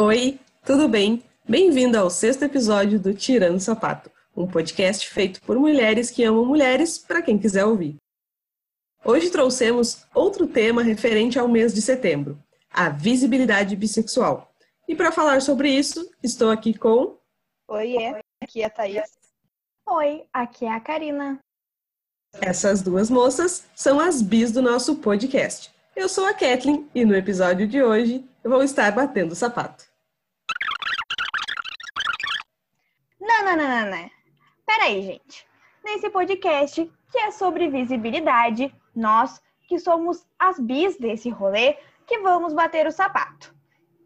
Oi, tudo bem? Bem-vindo ao sexto episódio do Tirando Sapato, um podcast feito por mulheres que amam mulheres, para quem quiser ouvir. Hoje trouxemos outro tema referente ao mês de setembro, a visibilidade bissexual. E para falar sobre isso, estou aqui com. Oi, aqui é a Thaís. Oi, aqui é a Karina. Essas duas moças são as bis do nosso podcast. Eu sou a Kathleen e no episódio de hoje eu vou estar batendo sapato. Não. Peraí, gente. Nesse podcast, que é sobre visibilidade, nós, que somos as bis desse rolê, que vamos bater o sapato.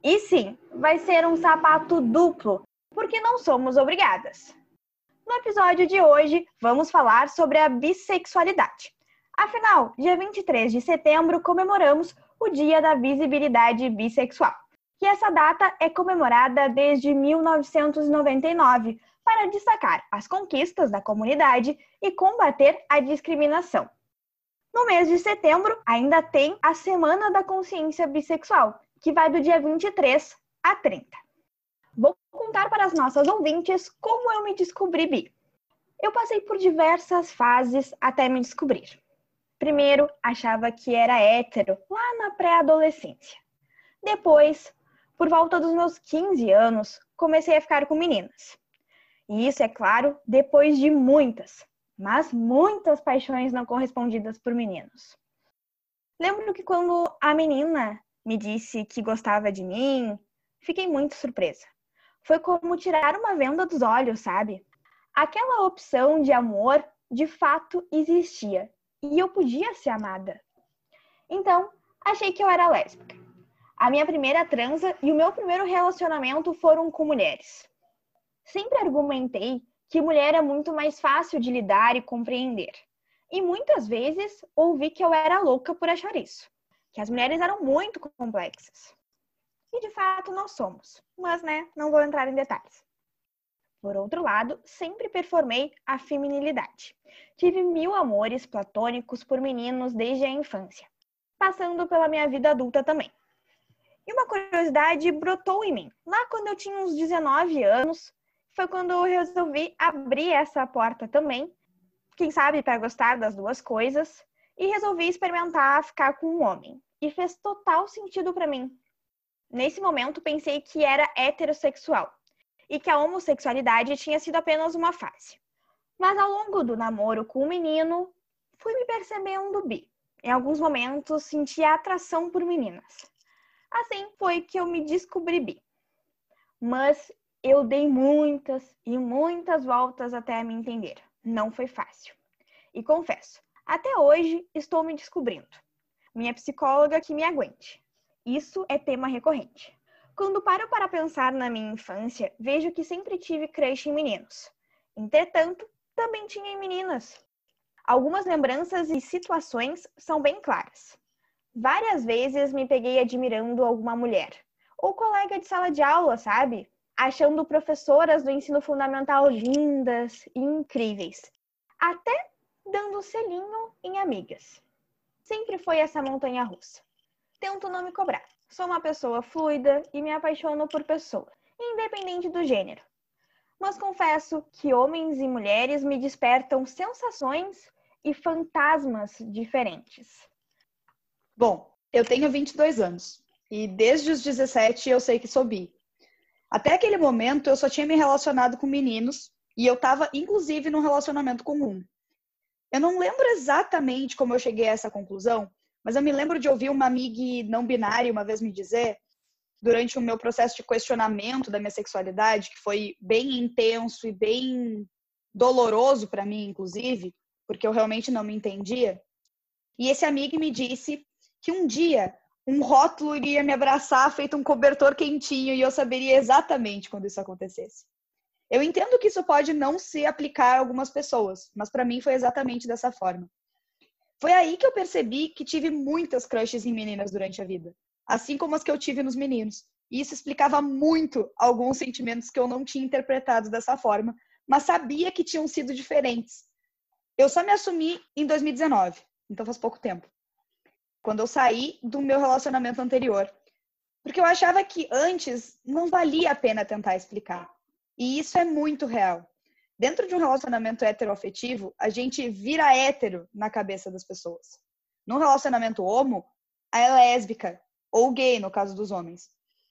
E sim, vai ser um sapato duplo, porque não somos obrigadas. No episódio de hoje, vamos falar sobre a bissexualidade. Afinal, dia 23 de setembro comemoramos o Dia da Visibilidade Bissexual, que essa data é comemorada desde 1999 para destacar as conquistas da comunidade e combater a discriminação. No mês de setembro, ainda tem a Semana da Consciência Bissexual, que vai do dia 23 a 30. Vou contar para as nossas ouvintes como eu me descobri bi. Eu passei por diversas fases até me descobrir. Primeiro, achava que era hétero lá na pré-adolescência. Depois, por volta dos meus 15 anos, comecei a ficar com meninas. E isso, é claro, depois de muitas, mas muitas paixões não correspondidas por meninos. Lembro que quando a menina me disse que gostava de mim, fiquei muito surpresa. Foi como tirar uma venda dos olhos, sabe? Aquela opção de amor de fato existia e eu podia ser amada. Então, achei que eu era lésbica. A minha primeira transa e o meu primeiro relacionamento foram com mulheres. Sempre argumentei que mulher é muito mais fácil de lidar e compreender. E muitas vezes ouvi que eu era louca por achar isso, que as mulheres eram muito complexas. E de fato nós somos, mas né, não vou entrar em detalhes. Por outro lado, sempre performei a feminilidade. Tive mil amores platônicos por meninos desde a infância, passando pela minha vida adulta também. E uma curiosidade brotou em mim. Lá quando eu tinha uns 19 anos, foi quando eu resolvi abrir essa porta também, quem sabe para gostar das duas coisas, e resolvi experimentar ficar com um homem. E fez total sentido para mim. Nesse momento pensei que era heterossexual e que a homossexualidade tinha sido apenas uma fase. Mas ao longo do namoro com o menino, fui me percebendo bi. Em alguns momentos sentia atração por meninas. Assim foi que eu me descobri bi. Mas eu dei muitas e muitas voltas até me entender. Não foi fácil. E confesso, até hoje estou me descobrindo. Minha psicóloga que me aguente. Isso é tema recorrente. Quando paro para pensar na minha infância, vejo que sempre tive crush em meninos. Entretanto, também tinha em meninas. Algumas lembranças e situações são bem claras. Várias vezes me peguei admirando alguma mulher, ou colega de sala de aula, sabe? Achando professoras do ensino fundamental lindas e incríveis, até dando selinho em amigas. Sempre foi essa montanha russa. Tento não me cobrar. Sou uma pessoa fluida e me apaixono por pessoas, independente do gênero. Mas confesso que homens e mulheres me despertam sensações e fantasmas diferentes. Bom, eu tenho 22 anos e desde os 17 eu sei que sou bi. Até aquele momento, eu só tinha me relacionado com meninos e eu estava, inclusive, num relacionamento com um. Eu não lembro exatamente como eu cheguei a essa conclusão, mas eu me lembro de ouvir uma amiga não binária uma vez me dizer, durante o meu processo de questionamento da minha sexualidade, que foi bem intenso e bem doloroso para mim, inclusive, porque eu realmente não me entendia. E esse amigo me disse que um dia um rótulo iria me abraçar feito um cobertor quentinho e eu saberia exatamente quando isso acontecesse. Eu entendo que isso pode não se aplicar a algumas pessoas, mas para mim foi exatamente dessa forma. Foi aí que eu percebi que tive muitas crushes em meninas durante a vida, assim como as que eu tive nos meninos. E isso explicava muito alguns sentimentos que eu não tinha interpretado dessa forma, mas sabia que tinham sido diferentes. Eu só me assumi em 2019, então faz pouco tempo quando eu saí do meu relacionamento anterior. Porque eu achava que antes não valia a pena tentar explicar. E isso é muito real. Dentro de um relacionamento heteroafetivo, a gente vira hétero na cabeça das pessoas. No relacionamento homo, é lésbica ou gay, no caso dos homens.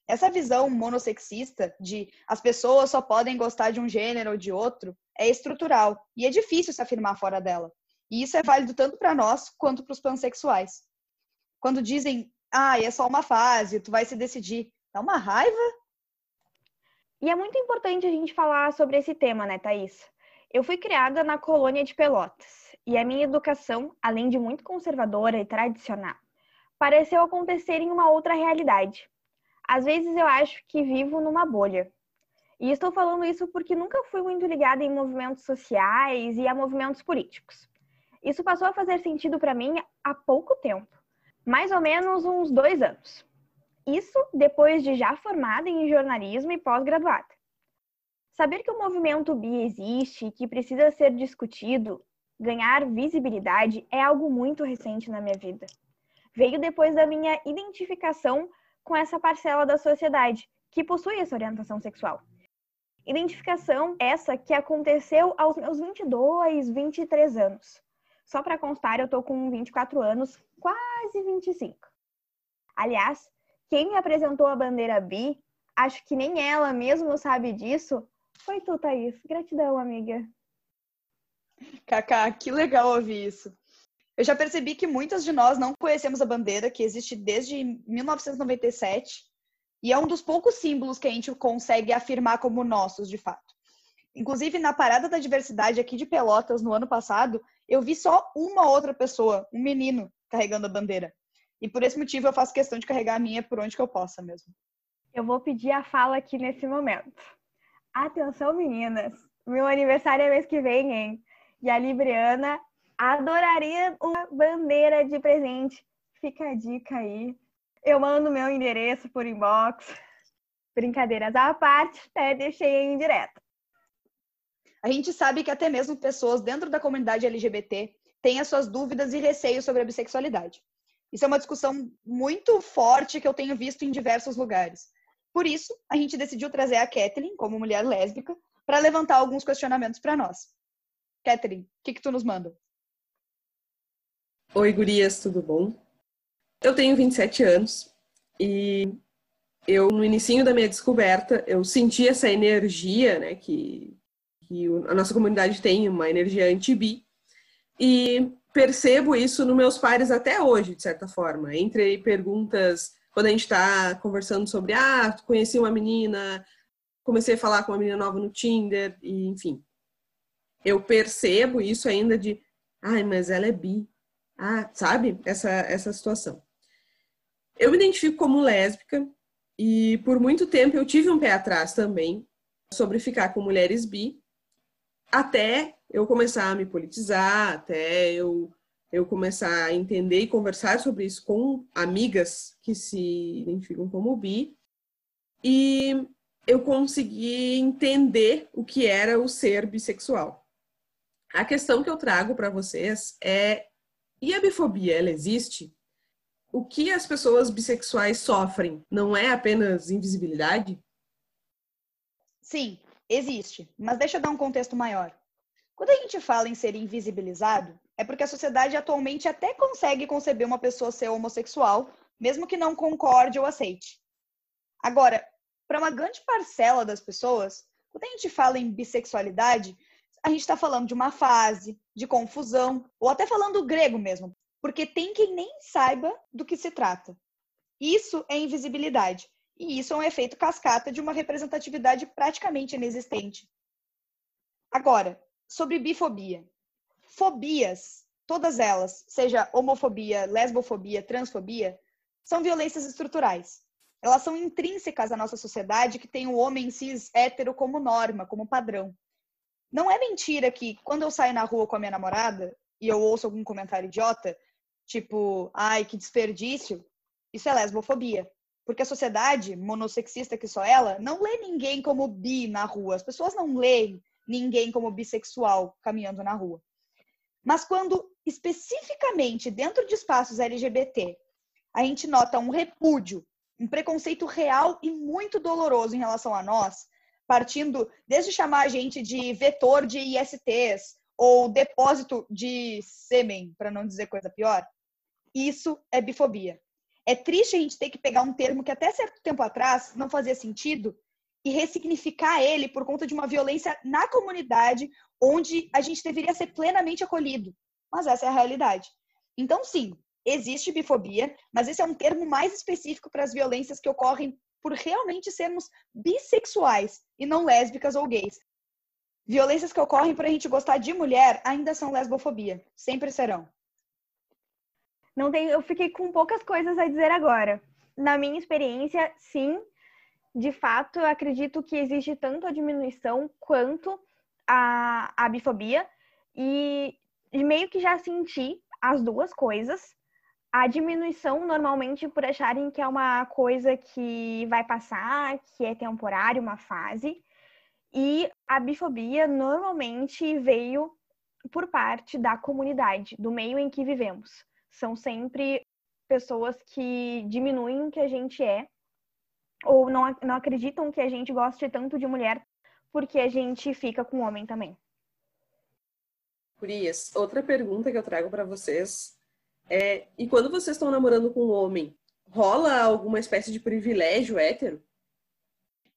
Essa visão monossexista de as pessoas só podem gostar de um gênero ou de outro é estrutural e é difícil se afirmar fora dela. E isso é válido tanto para nós quanto para os pansexuais. Quando dizem, ah, é só uma fase, tu vai se decidir, dá uma raiva. E é muito importante a gente falar sobre esse tema, né, Thaís? Eu fui criada na colônia de Pelotas e a minha educação, além de muito conservadora e tradicional, pareceu acontecer em uma outra realidade. Às vezes eu acho que vivo numa bolha. E estou falando isso porque nunca fui muito ligada em movimentos sociais e a movimentos políticos. Isso passou a fazer sentido para mim há pouco tempo, mais ou menos uns dois anos. Isso depois de já formada em jornalismo e pós-graduada. Saber que o movimento bi existe e que precisa ser discutido, ganhar visibilidade, é algo muito recente na minha vida. Veio depois da minha identificação com essa parcela da sociedade que possui essa orientação sexual. Identificação essa que aconteceu aos meus 22, 23 anos. Só para constar, eu tô com 24 anos, quase 25. Aliás, quem me apresentou a bandeira bi, acho que nem ela mesmo sabe disso, foi tu, Thaís. Gratidão, amiga. Kaká, que legal ouvir isso. Eu já percebi que muitas de nós não conhecemos a bandeira, que existe desde 1997, e é um dos poucos símbolos que a gente consegue afirmar como nossos, de fato. Inclusive, na Parada da Diversidade aqui de Pelotas, no ano passado, eu vi só uma outra pessoa, um menino, carregando a bandeira. E por esse motivo eu faço questão de carregar a minha por onde que eu possa mesmo. Eu vou pedir a fala aqui nesse momento. Atenção, meninas! Meu aniversário é mês que vem, hein? E a Libriana adoraria uma bandeira de presente. Fica a dica aí. Eu mando meu endereço por inbox. Brincadeiras à parte, até deixei em direto. A gente sabe que até mesmo pessoas dentro da comunidade LGBT têm as suas dúvidas e receios sobre a bissexualidade. Isso é uma discussão muito forte que eu tenho visto em diversos lugares. Por isso, a gente decidiu trazer a Kathleen, como mulher lésbica, para levantar alguns questionamentos para nós. Kathleen, o que, que tu nos manda? Oi, gurias, tudo bom? Eu tenho 27 anos e eu, no início da minha descoberta, eu senti essa energia, né, que, que a nossa comunidade tem, uma energia anti-bi, e percebo isso nos meus pares até hoje, de certa forma. Entre perguntas, quando a gente está conversando sobre, ah, conheci uma menina, comecei a falar com uma menina nova no Tinder, e enfim. Eu percebo isso ainda de, ai, mas ela é bi, ah, sabe? Essa, essa situação. Eu me identifico como lésbica e por muito tempo eu tive um pé atrás também sobre ficar com mulheres bi, até eu começar a me politizar, até eu, eu começar a entender e conversar sobre isso com amigas que se identificam como bi. E eu consegui entender o que era o ser bissexual. A questão que eu trago para vocês é e a bifobia, ela existe? O que as pessoas bissexuais sofrem não é apenas invisibilidade? Sim, existe. Mas deixa eu dar um contexto maior. Quando a gente fala em ser invisibilizado, é porque a sociedade atualmente até consegue conceber uma pessoa ser homossexual, mesmo que não concorde ou aceite. Agora, para uma grande parcela das pessoas, quando a gente fala em bissexualidade, a gente está falando de uma fase, de confusão, ou até falando grego mesmo, porque tem quem nem saiba do que se trata. Isso é invisibilidade, e isso é um efeito cascata de uma representatividade praticamente inexistente. Agora, sobre bifobia. Fobias, todas elas, seja homofobia, lesbofobia, transfobia, são violências estruturais. Elas são intrínsecas à nossa sociedade que tem o homem cis hétero como norma, como padrão. Não é mentira que quando eu saio na rua com a minha namorada e eu ouço algum comentário idiota, tipo, ai, que desperdício, isso é lesbofobia. Porque a sociedade monossexista que só ela não lê ninguém como bi na rua. As pessoas não leem ninguém como bissexual caminhando na rua. Mas quando especificamente dentro de espaços LGBT a gente nota um repúdio, um preconceito real e muito doloroso em relação a nós, partindo desde chamar a gente de vetor de ISTs ou depósito de sêmen, para não dizer coisa pior, isso é bifobia. É triste a gente ter que pegar um termo que até certo tempo atrás não fazia sentido e ressignificar ele por conta de uma violência na comunidade onde a gente deveria ser plenamente acolhido. Mas essa é a realidade. Então, sim, existe bifobia, mas esse é um termo mais específico para as violências que ocorrem por realmente sermos bissexuais e não lésbicas ou gays. Violências que ocorrem por a gente gostar de mulher ainda são lesbofobia, sempre serão. Não tem, eu fiquei com poucas coisas a dizer agora. Na minha experiência, sim, de fato, eu acredito que existe tanto a diminuição quanto a, a bifobia. E meio que já senti as duas coisas. A diminuição, normalmente, por acharem que é uma coisa que vai passar, que é temporário, uma fase. E a bifobia, normalmente, veio por parte da comunidade, do meio em que vivemos. São sempre pessoas que diminuem o que a gente é ou não, não acreditam que a gente goste tanto de mulher porque a gente fica com homem também. Curias, outra pergunta que eu trago para vocês é: e quando vocês estão namorando com um homem, rola alguma espécie de privilégio hétero?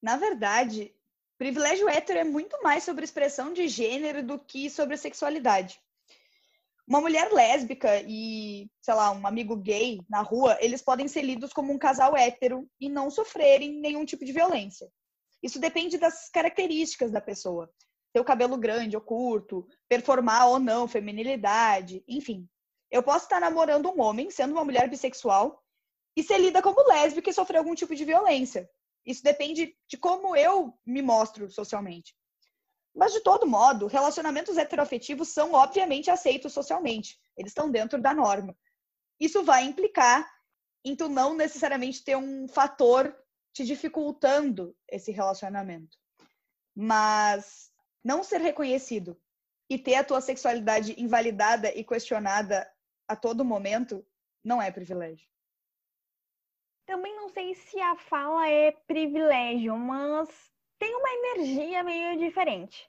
Na verdade, privilégio hétero é muito mais sobre expressão de gênero do que sobre sexualidade uma mulher lésbica e, sei lá, um amigo gay na rua, eles podem ser lidos como um casal hétero e não sofrerem nenhum tipo de violência. Isso depende das características da pessoa. O cabelo grande ou curto, performar ou não, feminilidade, enfim. Eu posso estar namorando um homem, sendo uma mulher bissexual, e ser lida como lésbica e sofrer algum tipo de violência. Isso depende de como eu me mostro socialmente. Mas, de todo modo, relacionamentos heteroafetivos são obviamente aceitos socialmente. Eles estão dentro da norma. Isso vai implicar em tu não necessariamente ter um fator te dificultando esse relacionamento. Mas não ser reconhecido e ter a tua sexualidade invalidada e questionada a todo momento não é privilégio. Também não sei se a fala é privilégio, mas tem uma energia meio diferente.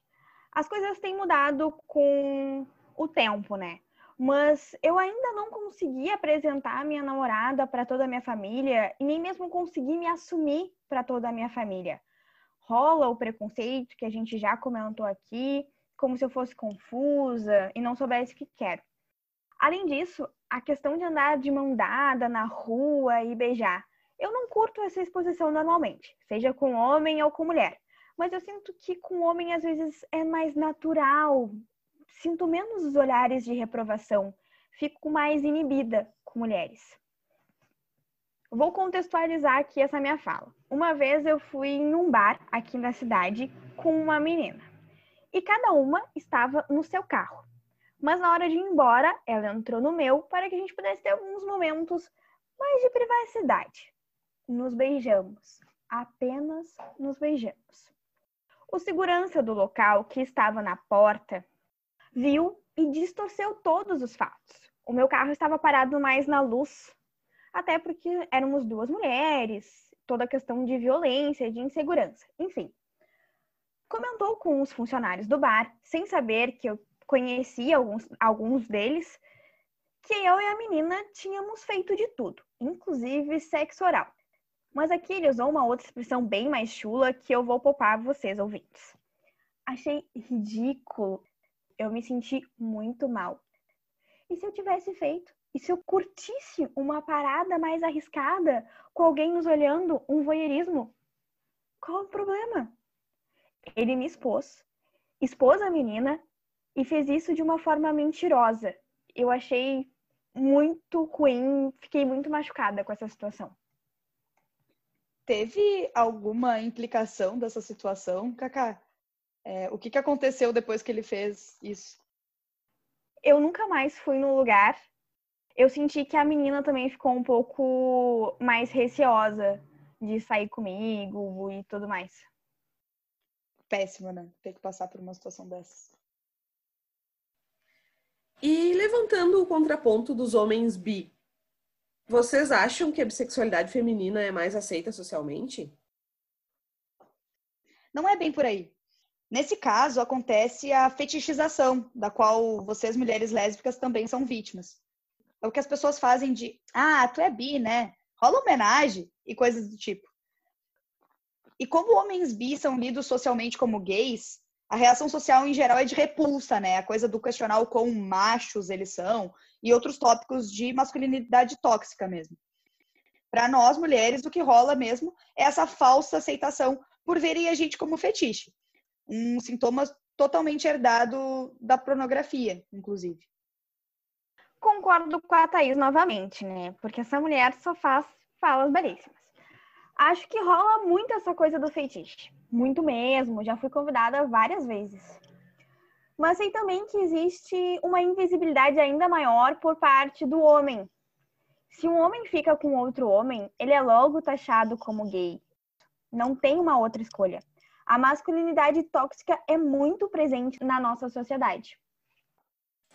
As coisas têm mudado com o tempo, né? Mas eu ainda não consegui apresentar minha namorada para toda a minha família e nem mesmo consegui me assumir para toda a minha família. Rola o preconceito que a gente já comentou aqui, como se eu fosse confusa e não soubesse o que quero. Além disso, a questão de andar de mão dada na rua e beijar eu não curto essa exposição normalmente, seja com homem ou com mulher. Mas eu sinto que com homem às vezes é mais natural. Sinto menos os olhares de reprovação. Fico mais inibida com mulheres. Vou contextualizar aqui essa minha fala. Uma vez eu fui em um bar aqui na cidade com uma menina. E cada uma estava no seu carro. Mas na hora de ir embora, ela entrou no meu para que a gente pudesse ter alguns momentos mais de privacidade nos beijamos. Apenas nos beijamos. O segurança do local, que estava na porta, viu e distorceu todos os fatos. O meu carro estava parado mais na luz, até porque éramos duas mulheres, toda a questão de violência, de insegurança, enfim. Comentou com os funcionários do bar, sem saber que eu conhecia alguns, alguns deles, que eu e a menina tínhamos feito de tudo, inclusive sexo oral. Mas aqui ele usou uma outra expressão bem mais chula que eu vou poupar vocês ouvintes. Achei ridículo. Eu me senti muito mal. E se eu tivesse feito? E se eu curtisse uma parada mais arriscada, com alguém nos olhando, um voyeurismo? Qual o problema? Ele me expôs, expôs a menina e fez isso de uma forma mentirosa. Eu achei muito ruim, fiquei muito machucada com essa situação. Teve alguma implicação dessa situação, Kaká? É, o que, que aconteceu depois que ele fez isso? Eu nunca mais fui no lugar. Eu senti que a menina também ficou um pouco mais receosa de sair comigo e tudo mais. Péssimo, né? Ter que passar por uma situação dessas. E levantando o contraponto dos homens bi, Vocês acham que a bissexualidade feminina é mais aceita socialmente? Não é bem por aí. Nesse caso, acontece a fetichização, da qual vocês, mulheres lésbicas, também são vítimas. É o que as pessoas fazem de, ah, tu é bi, né? Rola homenagem e coisas do tipo. E como homens bi são lidos socialmente como gays, a reação social em geral é de repulsa, né? A coisa do questionar o quão machos eles são e outros tópicos de masculinidade tóxica mesmo. Para nós, mulheres, o que rola mesmo é essa falsa aceitação por verem a gente como fetiche. Um sintoma totalmente herdado da pornografia, inclusive. Concordo com a Thaís novamente, né? Porque essa mulher só faz falas belíssimas. Acho que rola muito essa coisa do feitiço. Muito mesmo, já fui convidada várias vezes. Mas sei também que existe uma invisibilidade ainda maior por parte do homem. Se um homem fica com outro homem, ele é logo taxado como gay. Não tem uma outra escolha. A masculinidade tóxica é muito presente na nossa sociedade.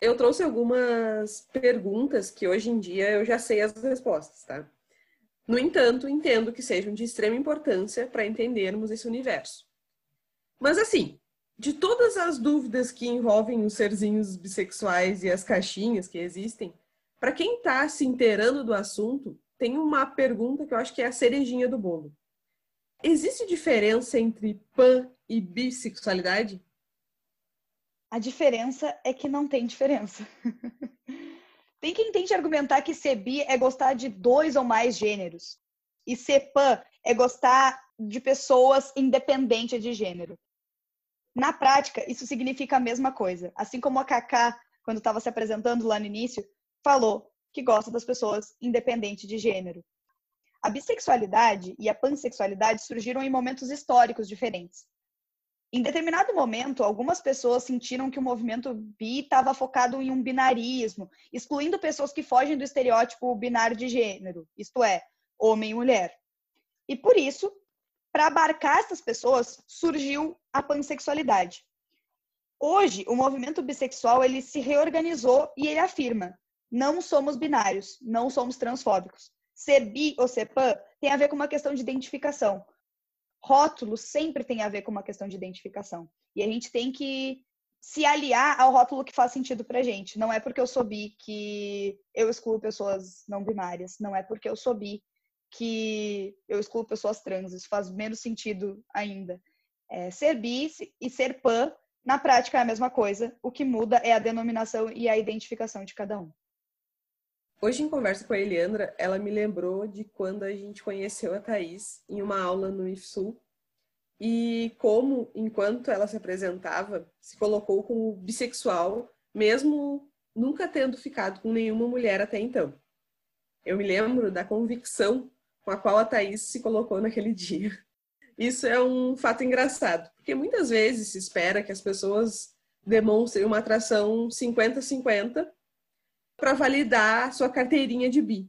Eu trouxe algumas perguntas que hoje em dia eu já sei as respostas, tá? No entanto, entendo que sejam de extrema importância para entendermos esse universo. Mas assim, de todas as dúvidas que envolvem os serzinhos bissexuais e as caixinhas que existem, para quem está se inteirando do assunto, tem uma pergunta que eu acho que é a cerejinha do bolo. Existe diferença entre pan e bissexualidade? A diferença é que não tem diferença. Tem quem tente argumentar que ser bi é gostar de dois ou mais gêneros. E ser pan é gostar de pessoas independentes de gênero. Na prática, isso significa a mesma coisa. Assim como a Kaká, quando estava se apresentando lá no início, falou que gosta das pessoas independentes de gênero. A bissexualidade e a pansexualidade surgiram em momentos históricos diferentes. Em determinado momento, algumas pessoas sentiram que o movimento bi estava focado em um binarismo, excluindo pessoas que fogem do estereótipo binário de gênero, isto é, homem e mulher. E por isso, para abarcar essas pessoas, surgiu a pansexualidade. Hoje, o movimento bissexual ele se reorganizou e ele afirma: não somos binários, não somos transfóbicos. Ser bi ou ser pan tem a ver com uma questão de identificação rótulo sempre tem a ver com uma questão de identificação. E a gente tem que se aliar ao rótulo que faz sentido pra gente. Não é porque eu sou bi que eu excluo pessoas não binárias. Não é porque eu sou bi que eu excluo pessoas trans. Isso faz menos sentido ainda. É, ser bi e ser pan, na prática, é a mesma coisa. O que muda é a denominação e a identificação de cada um. Hoje, em conversa com a Eliandra, ela me lembrou de quando a gente conheceu a Thaís em uma aula no IFSU e como, enquanto ela se apresentava, se colocou como bissexual, mesmo nunca tendo ficado com nenhuma mulher até então. Eu me lembro da convicção com a qual a Thaís se colocou naquele dia. Isso é um fato engraçado, porque muitas vezes se espera que as pessoas demonstrem uma atração 50-50 para validar sua carteirinha de bi.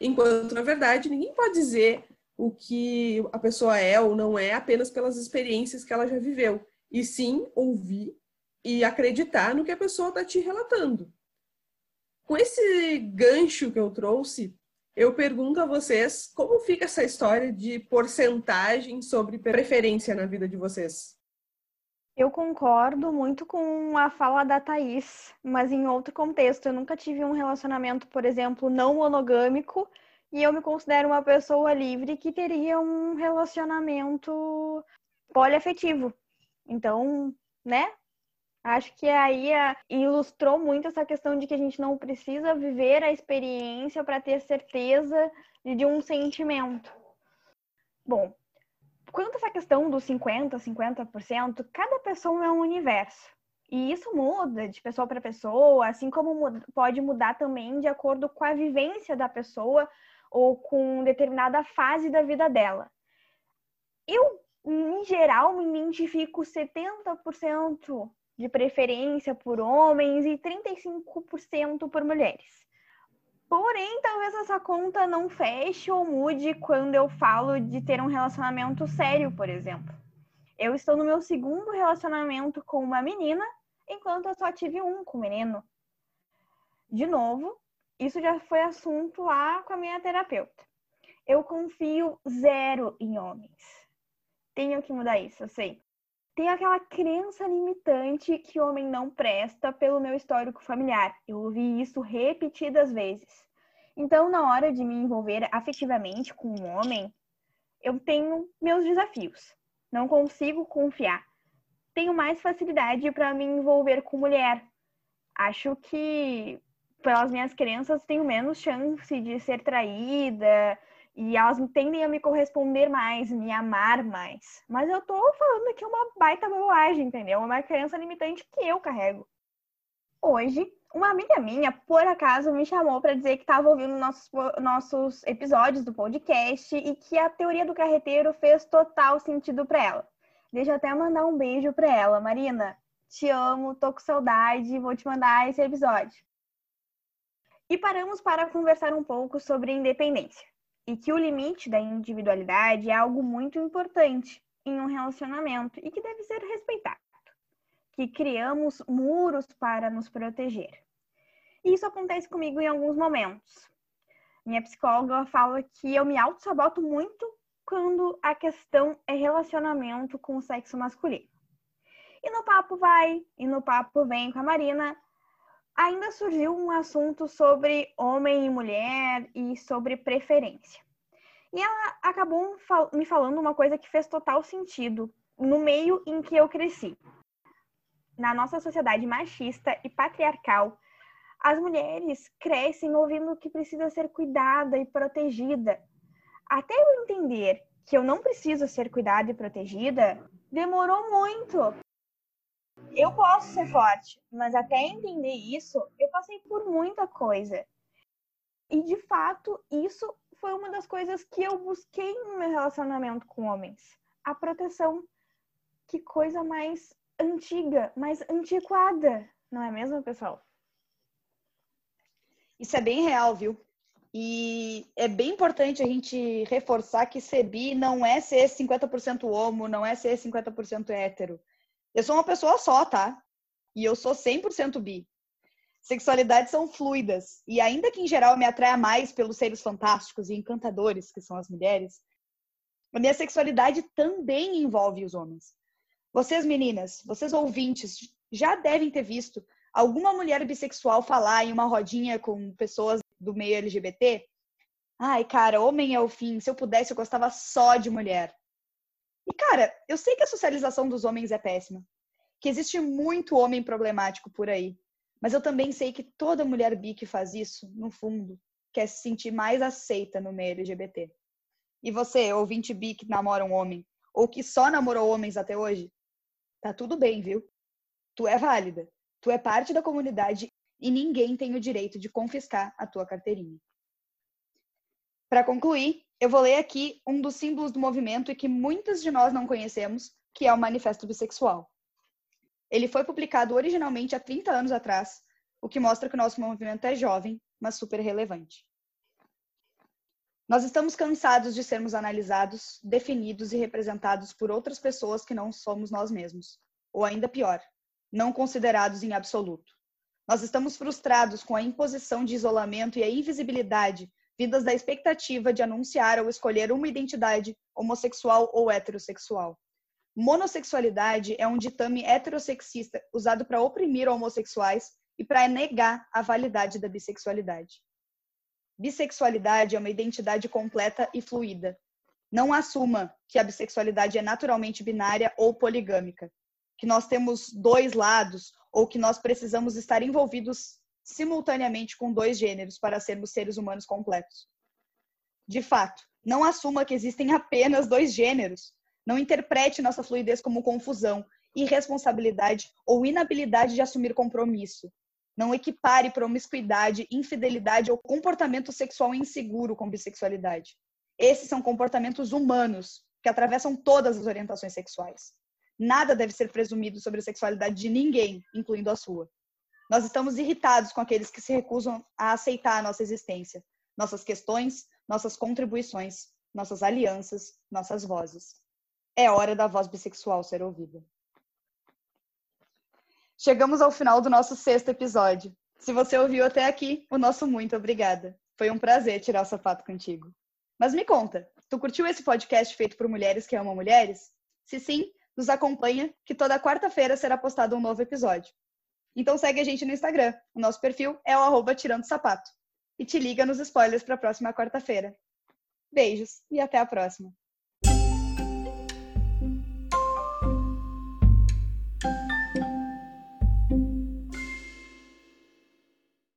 Enquanto, na verdade, ninguém pode dizer o que a pessoa é ou não é apenas pelas experiências que ela já viveu, e sim ouvir e acreditar no que a pessoa está te relatando. Com esse gancho que eu trouxe, eu pergunto a vocês como fica essa história de porcentagem sobre preferência na vida de vocês? Eu concordo muito com a fala da Thaís, mas em outro contexto. Eu nunca tive um relacionamento, por exemplo, não monogâmico, e eu me considero uma pessoa livre que teria um relacionamento poliafetivo. Então, né? Acho que aí ilustrou muito essa questão de que a gente não precisa viver a experiência para ter certeza de um sentimento. Bom, quanto a essa questão dos 50%, 50%, cada pessoa é um universo. E isso muda de pessoa para pessoa, assim como pode mudar também de acordo com a vivência da pessoa ou com determinada fase da vida dela. Eu, em geral, me identifico 70% de preferência por homens e 35% por mulheres. Porém, talvez essa conta não feche ou mude quando eu falo de ter um relacionamento sério, por exemplo. Eu estou no meu segundo relacionamento com uma menina, enquanto eu só tive um com o menino. De novo, Isso já foi assunto lá com a minha terapeuta. Eu confio zero em homens. Tenho que mudar isso, eu sei. Tem aquela crença limitante que homem não presta pelo meu histórico familiar. Eu ouvi isso repetidas vezes. Então, na hora de me envolver afetivamente com um homem, eu tenho meus desafios. Não consigo confiar. Tenho mais facilidade para me envolver com mulher. Acho que, pelas minhas crenças, tenho menos chance de ser traída, e elas tendem a me corresponder mais, me amar mais. Mas eu tô falando aqui uma baita bobagem, entendeu? Uma crença limitante que eu carrego. Hoje, uma amiga minha, por acaso, me chamou para dizer que estava ouvindo nossos, nossos episódios do podcast e que a teoria do carreteiro fez total sentido para ela. Deixa eu até mandar um beijo para ela. Marina, te amo, tô com saudade, vou te mandar esse episódio. E paramos para conversar um pouco sobre independência e que o limite da individualidade é algo muito importante em um relacionamento e que deve ser respeitado. Que criamos muros para nos proteger. E isso acontece comigo em alguns momentos. Minha psicóloga fala que eu me auto-saboto muito quando a questão é relacionamento com o sexo masculino. E no papo vai, e no papo vem com a Marina, ainda surgiu um assunto sobre homem e mulher e sobre preferência. E ela acabou me falando uma coisa que fez total sentido no meio em que eu cresci. Na nossa sociedade machista e patriarcal, as mulheres crescem ouvindo que precisa ser cuidada e protegida. Até eu entender que eu não preciso ser cuidada e protegida, demorou muito. Eu posso ser forte, mas até entender isso, eu passei por muita coisa. E de fato, isso foi uma das coisas que eu busquei no meu relacionamento com homens. A proteção. Que coisa mais antiga, mais antiquada, não é mesmo, pessoal? Isso é bem real, viu? E é bem importante a gente reforçar que ser bi não é ser 50% homo, não é ser 50% hétero. Eu sou uma pessoa só, tá? E eu sou 100% bi. Sexualidades são fluidas. E ainda que em geral me atraia mais pelos seres fantásticos e encantadores que são as mulheres, a minha sexualidade também envolve os homens. Vocês meninas, vocês ouvintes, já devem ter visto alguma mulher bissexual falar em uma rodinha com pessoas do meio LGBT? Ai, cara, homem é o fim. Se eu pudesse, eu gostava só de mulher. E, cara, eu sei que a socialização dos homens é péssima, que existe muito homem problemático por aí, mas eu também sei que toda mulher bi que faz isso, no fundo, quer se sentir mais aceita no meio LGBT. E você, ouvinte bi que namora um homem, ou que só namorou homens até hoje, tá tudo bem, viu? Tu é válida, tu é parte da comunidade e ninguém tem o direito de confiscar a tua carteirinha. Para concluir, eu vou ler aqui um dos símbolos do movimento e que muitas de nós não conhecemos, que é o Manifesto Bissexual. Ele foi publicado originalmente há 30 anos atrás, o que mostra que o nosso movimento é jovem, mas super relevante. Nós estamos cansados de sermos analisados, definidos e representados por outras pessoas que não somos nós mesmos. Ou ainda pior, não considerados em absoluto. Nós estamos frustrados com a imposição de isolamento e a invisibilidade vindas da expectativa de anunciar ou escolher uma identidade homossexual ou heterossexual. Monossexualidade é um ditame heterossexista usado para oprimir homossexuais e para negar a validade da bissexualidade. Bissexualidade é uma identidade completa e fluida. Não assuma que a bissexualidade é naturalmente binária ou poligâmica, que nós temos dois lados ou que nós precisamos estar envolvidos simultaneamente com dois gêneros para sermos seres humanos completos. De fato, não assuma que existem apenas dois gêneros. Não interprete nossa fluidez como confusão, irresponsabilidade ou inabilidade de assumir compromisso. Não equipare promiscuidade, infidelidade ou comportamento sexual inseguro com bissexualidade. Esses são comportamentos humanos que atravessam todas as orientações sexuais. Nada deve ser presumido sobre a sexualidade de ninguém, incluindo a sua. Nós estamos irritados com aqueles que se recusam a aceitar a nossa existência, nossas questões, nossas contribuições, nossas alianças, nossas vozes. É hora da voz bissexual ser ouvida. Chegamos ao final do nosso sexto episódio. Se você ouviu até aqui, o nosso muito obrigada. Foi um prazer tirar o sapato contigo. Mas me conta, tu curtiu esse podcast feito por mulheres que amam mulheres? Se sim, nos acompanha que toda quarta-feira será postado um novo episódio. Então segue a gente no Instagram. O nosso perfil é o tirando sapato. E te liga nos spoilers para a próxima quarta-feira. Beijos e até a próxima.